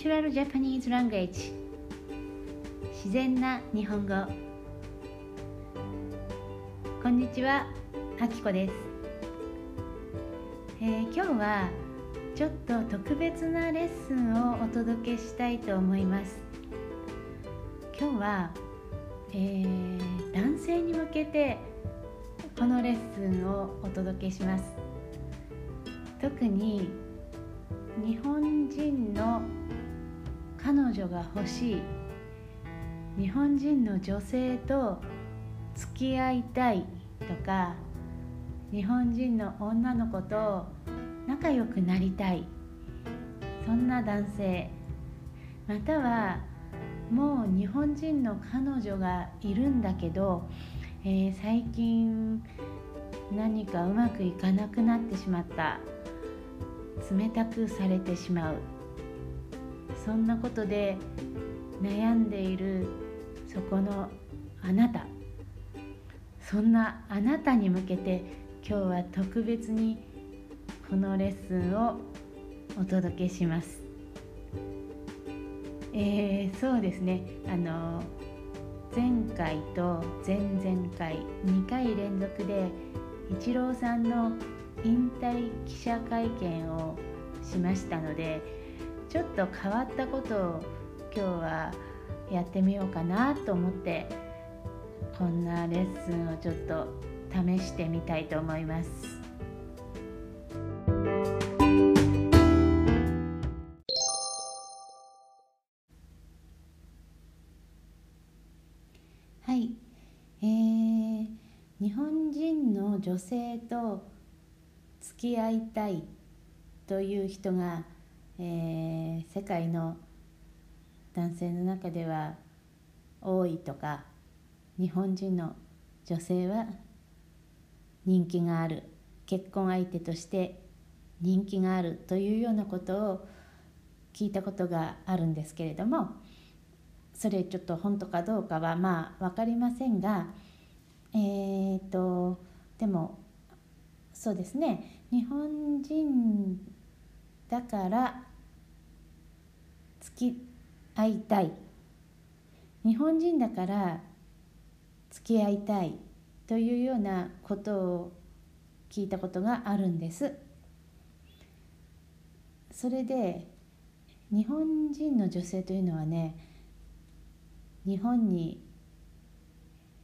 チュラルジャパニーズランゲージ自然な日本語。こんにちはあきこです、えー、今日はちょっと特別なレッスンをお届けしたいと思います。今日は、えー、男性に向けてこのレッスンをお届けします。特に日本人の彼女が欲しい日本人の女性と付き合いたいとか日本人の女の子と仲良くなりたい。そんな男性。またはもう日本人の彼女がいるんだけど、えー、最近何かうまくいかなくなってしまった。冷たくされてしまう。そんなことで悩んでいるそこのあなたそんなあなたに向けて今日は特別にこのレッスンをお届けします。えー、そうですねあの前回と前々回2回連続でイチローさんの引退記者会見をしましたのでちょっと変わったことを今日はやってみようかなと思ってこんなレッスンをちょっと試してみたいと思います。はい、えー、日本人の女性と付き合いたいという人が、えー、世界の男性の中では多いとか日本人の女性は人気がある結婚相手として人気があるというようなことを聞いたことがあるんですけれどもそれちょっと本当かどうかはまあ分かりませんがえーと、とでもそうですね日本人だからき合いたい。日本人だから付き合いたいというようなことを聞いたことがあるんです。それで日本人の女性というのはね日本に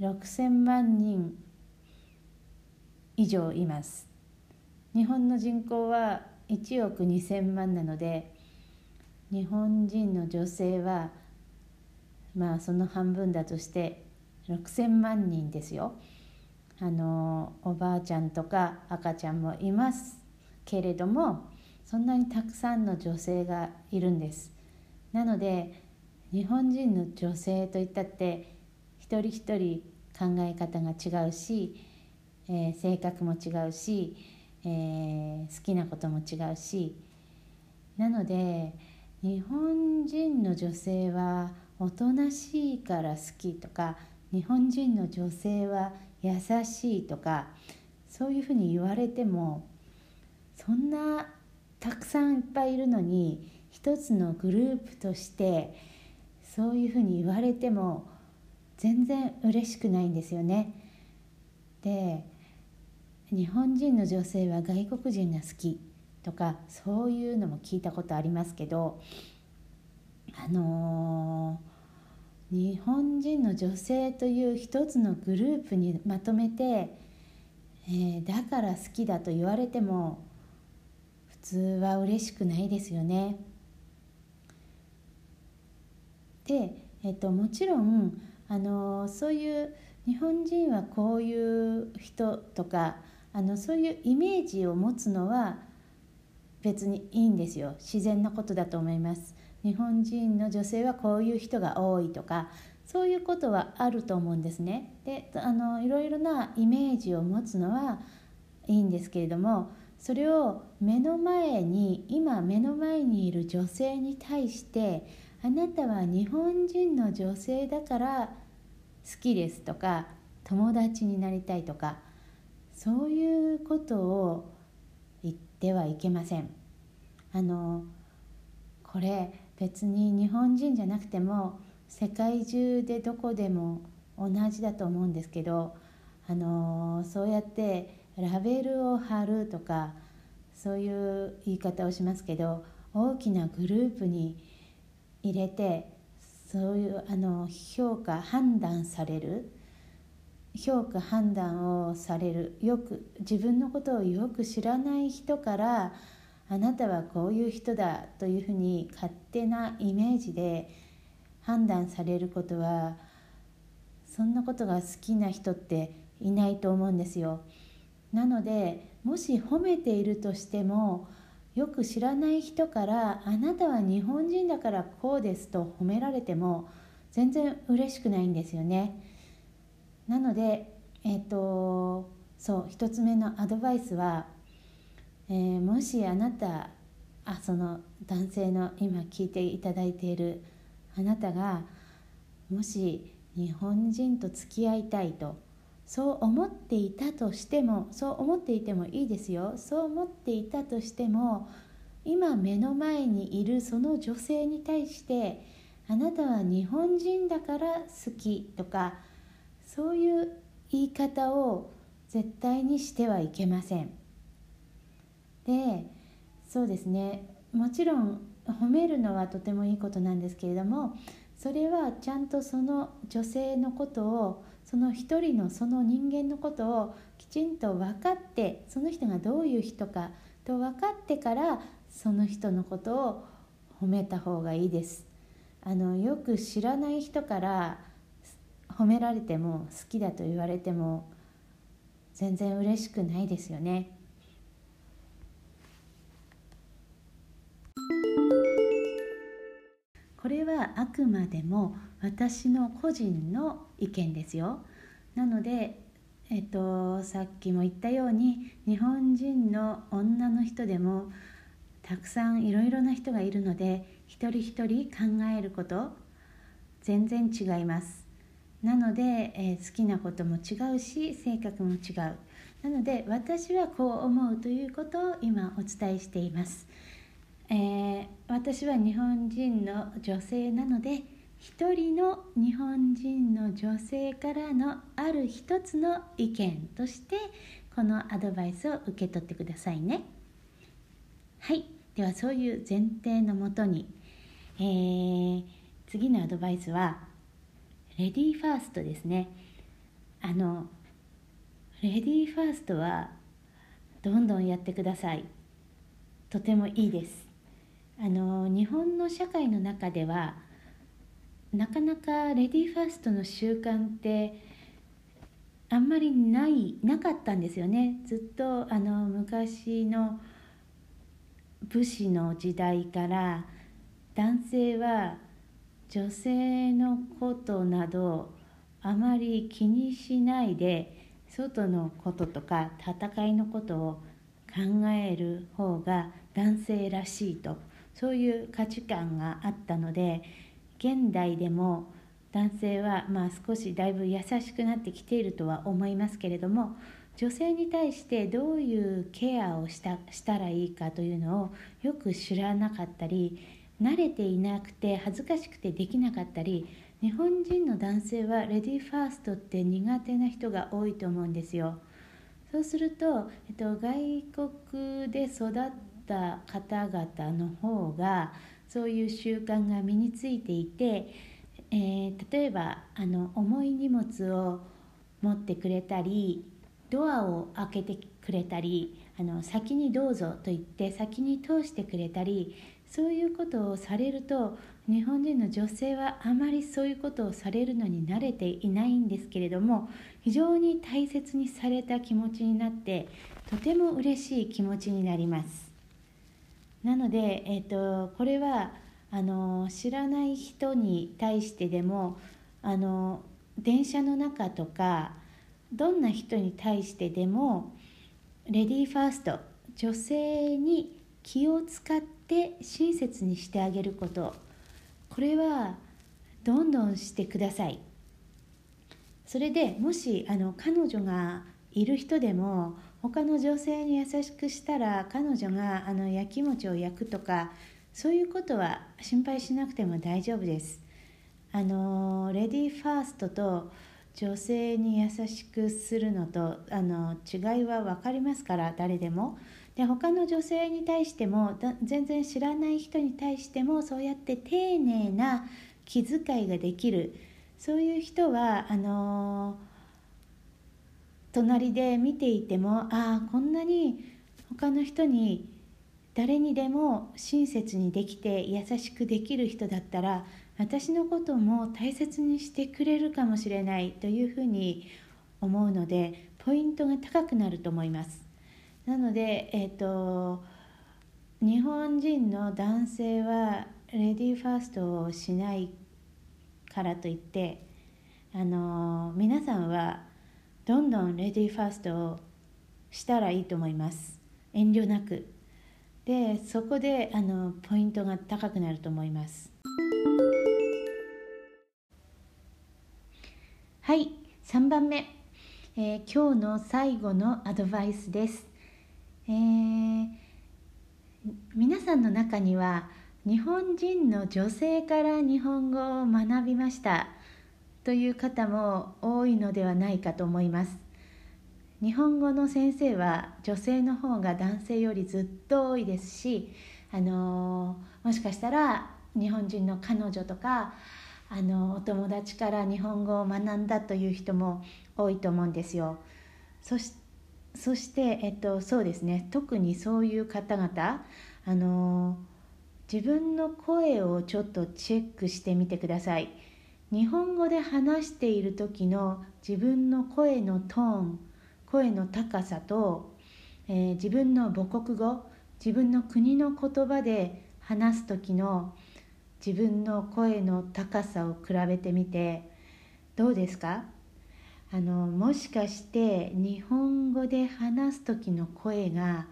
6,000万人以上います。日本の人口は1億2,000万なので日本人の女性はまあその半分だとして6,000万人ですよ。あのおばあちゃんとか赤ちゃんもいますけれどもそんなにたくさんの女性がいるんです。なので日本人の女性といったって一人一人考え方が違うし、えー、性格も違うし、えー、好きなことも違うしなので日本人の女性はおとなしいから好きとか日本人の女性は優しいとかそういうふうに言われてもそんなたくさんいっぱいいるのに一つのグループとしてそういうふうに言われても全然嬉しくないんですよね。で日本人の女性は外国人が好きとかそういうのも聞いたことありますけどあのー、日本人の女性という一つのグループにまとめて、えー、だから好きだと言われても普通は嬉しくないですよね。で、えっと、もちろん、あのー、そういう日本人はこういう人とかあのそういうイメージを持つのは別にいいんですよ。自然なことだと思います。日本人の女性はこういう人が多いとかそういうことはあると思うんですね。であのいろいろなイメージを持つのはいいんですけれどもそれを目の前に今目の前にいる女性に対してあなたは日本人の女性だから好きですとか友達になりたいとかそういうことを言ってはいけません。あのこれ別に日本人じゃなくても世界中でどこでも同じだと思うんですけど、あのそうやってラベルを貼るとかそういう言い方をしますけど大きなグループに入れてそういうあの評価判断される評価判断をされるよく自分のことをよく知らない人からあなたはこういう人だというふうに勝手なイメージで判断されることはそんなことが好きな人っていないと思うんですよ。なのでもし褒めているとしてもよく知らない人から「あなたは日本人だからこうです」と褒められても全然嬉しくないんですよね。なのでえっ、ー、とそう1つ目のアドバイスは、えー、もしあなたあその男性の今聞いていただいているあなたがもし日本人と付き合いたいとそう思っていたとしてもそう思っていてもいいですよ。そう思っていたとしても今目の前にいるその女性に対してあなたは日本人だから好きとかそういう言い方を絶対にしてはいけませんでそうですねもちろん褒めるのはとてもいいことなんですけれどもそれはちゃんとその女性のことをその一人のその人間のことをきちんと分かってその人がどういう人かと分かってからその人のことを褒めた方がいいです。あのよく知らない人から褒められても好きだと言われても全然嬉しくないですよね。これはあくまでも私の個人の意見ですよ。なので、えっと、さっきも言ったように日本人の女の人でもたくさんいろいろな人がいるので一人一人考えること全然違います。なので、えー、好きなことも違うし性格も違う。なので私はこう思うということを今お伝えしています。えー、私は日本人の女性なので一人の日本人の女性からのある一つの意見としてこのアドバイスを受け取ってくださいねはいではそういう前提のもとに、えー、次のアドバイスはレディーファーストですね。あのレディーファーストはどんどんやってください。とてもいいです。あの日本の社会の中ではなかなかレディーファーストの習慣ってあんまりないなかったんですよね。ずっとあの昔の武士の時代から男性は女性のことなどあまり気にしないで外のこととか戦いのことを考える方が男性らしいとそういう価値観があったので現代でも男性はまあ少しだいぶ優しくなってきているとは思いますけれども女性に対してどういうケアをしたしたらいいかというのをよく知らなかったり慣れていなくて恥ずかしくてできなかったり日本人の男性はレディーファーストって苦手な人が多いと思うんですよ。そうすると、えっと、外国で育った方々の方がそういう習慣が身についていて、えー、例えばあの重い荷物を持ってくれたりドアを開けてくれたりあの先にどうぞと言って先に通してくれたりそういうことをされると日本人の女性はあまりそういうことをされるのに慣れていないんですけれども非常に大切にされた気持ちになってとても嬉しい気持ちになります。なので、えーと、これはあの知らない人に対してでもあの電車の中とかどんな人に対してでもレディーファースト女性に気を使って親切にしてあげること。これはどんどんしてください。それでもしあの彼女がいる人でも他の女性に優しくしたら彼女があのやきもちを焼くとかそういうことは心配しなくても大丈夫です。あのレディーファーストと女性に優しくするのとあの違いは分かりますから誰でも。で他の女性に対しても全然知らない人に対してもそうやって丁寧な気遣いができる。そういう人はあの隣で見ていてもああこんなに他の人に誰にでも親切にできて優しくできる人だったら私のことも大切にしてくれるかもしれないというふうに思うのでポイントが高くなると思います。なのでえっ、ー、と日本人の男性はレディーファーストをしないからといってあの皆さんはどんどんレディーファーストをしたらいいと思います。遠慮なく。でそこであのポイントが高くなると思います。はい3番目、えー、今日の最後のアドバイスです、えー、皆さんの中には日本人の女性から日本語を学びましたという方も多いのではないかと思います日本語の先生は女性の方が男性よりずっと多いですし、あのもしかしたら日本人の彼女とかあのお友達から日本語を学んだという人も多いと思うんですよ。そしそして、えっと、そうですね特にそういう方々あの自分の声をちょっとチェックしてみてください。日本語で話している時の自分の声のトーン声の高さと、えー、自分の母国語自分の国の言葉で話す時の自分の声の高さを比べてみてどうですか？あのもしかして日本語で話す時の声が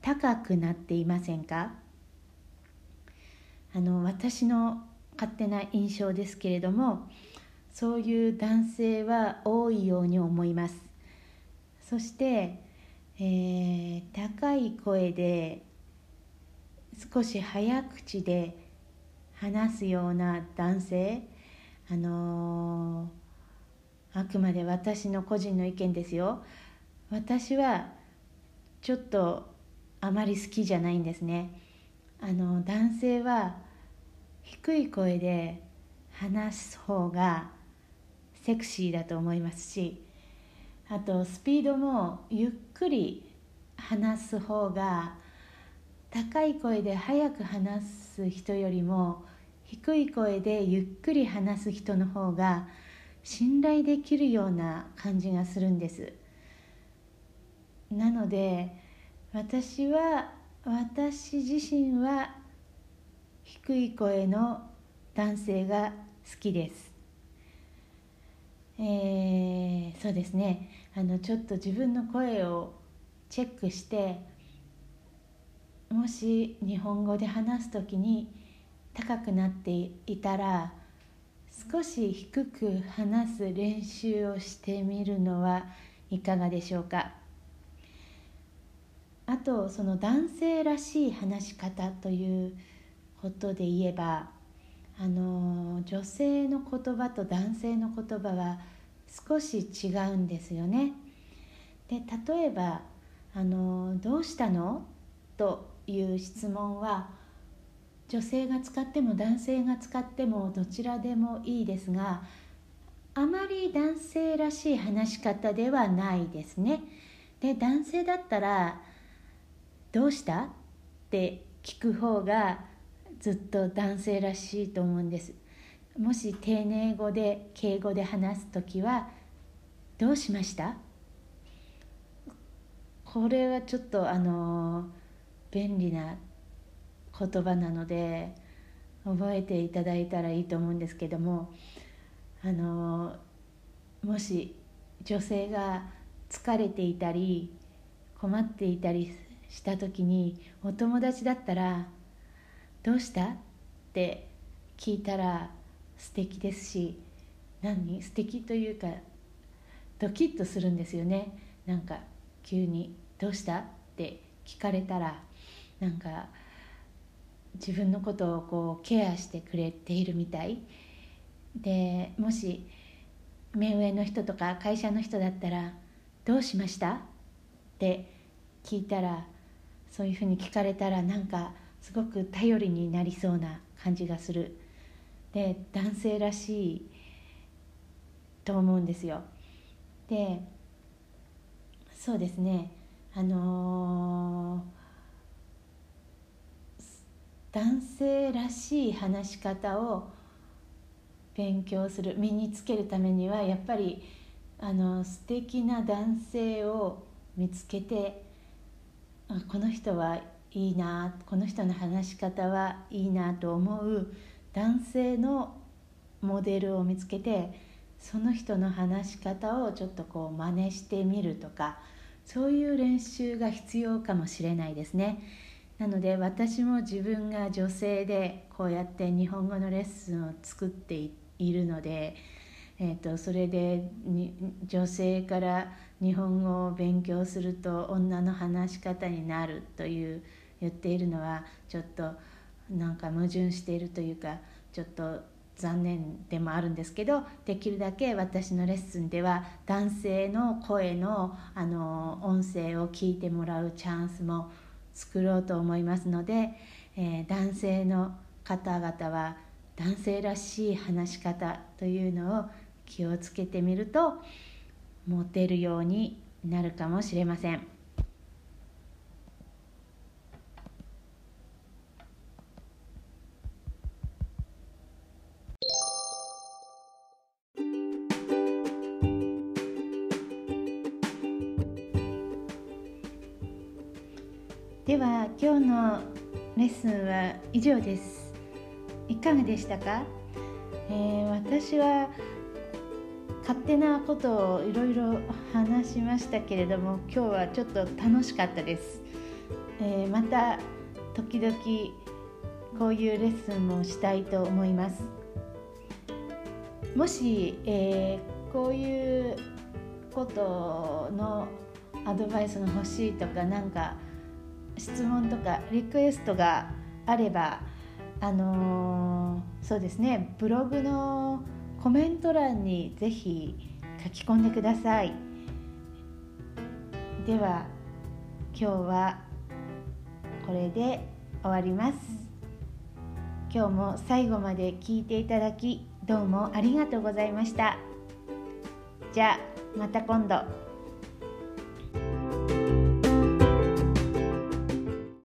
高くなっていませんか？あの私の勝手な印象ですけれどもそういう男性は多いように思います。そして、えー、高い声で少し早口で話すような男性あのー、あくまで私の個人の意見ですよ。私はちょっとあまり好きじゃないんですね。あの男性は低い声で話す方がセクシーだと思いますしあとスピードもゆっくり話す方が高い声で早く話す人よりも低い声でゆっくり話す人の方が信頼できるような感じがするんです。なので私は私自身は低い声の男性が好きです。えー、そうですね。あのちょっと自分の声をチェックしてもし日本語で話す時に高くなっていたら少し低く話す練習をしてみるのはいかがでしょうか？あとその男性らしい話し方ということで言えばあの女性の言葉と男性の言葉は少し違うんですよね。で例えばあの「どうしたの?」という質問は女性が使っても男性が使ってもどちらでもいいですがあまり男性らしい話し方ではないですね。で男性だったら「どうした?」って聞く方がずっと男性らしいと思うんですもし丁寧語で敬語で話す時は「どうしました?」これはちょっとあの便利な言葉なので覚えていただいたらいいと思うんですけどもあのもし女性が疲れていたり困っていたりした時にお友達だったらどうした?」って聞いたら素敵ですし何？素敵というかドキッとするんですよねなんか急に「どうした?」って聞かれたらなんか自分のことをこうケアしてくれているみたい。でもし目上の人とか会社の人だったら「どうしました?」って聞いたらそういうふうに聞かれたらなんかすごく頼りになりそうな感じがする。で男性らしいと思うんですよ。でそうですね。あのー、男性らしい話し方を勉強する身につけるためにはやっぱりあの素敵な男性を見つけてあこの人はいいなこの人の話し方はいいなと思う男性のモデルを見つけてその人の話し方をちょっとこう真似してみるとかそういう練習が必要かもしれないですね。なので私も自分が女性でこうやって日本語のレッスンを作っているので、えーと、それで女性から日本語を勉強すると女の話し方になるという言っているのはちょっとなんか矛盾しているというかちょっと残念でもあるんですけどできるだけ私のレッスンでは男性の声のあの音声を聞いてもらうチャンスも作ろうと思いますので、えー、男性の方々は男性らしい話し方というのを気をつけてみるとモテるようになるかもしれません。では今日のレッスンは以上です。いかがでしたか、えー、私は勝手なことをいろいろ話しましたけれども今日はちょっと楽しかったです、えー、また時々こういうレッスンもしたいと思います。もし、えー、こういうことのアドバイスが欲しいとか何か質問とかリクエストがあればあのー、そうですねブログのコメント欄にぜひ書き込んでください。では今日はこれで終わります。今日も最後まで聞いていただきどうもありがとうございました。じゃあまた今度。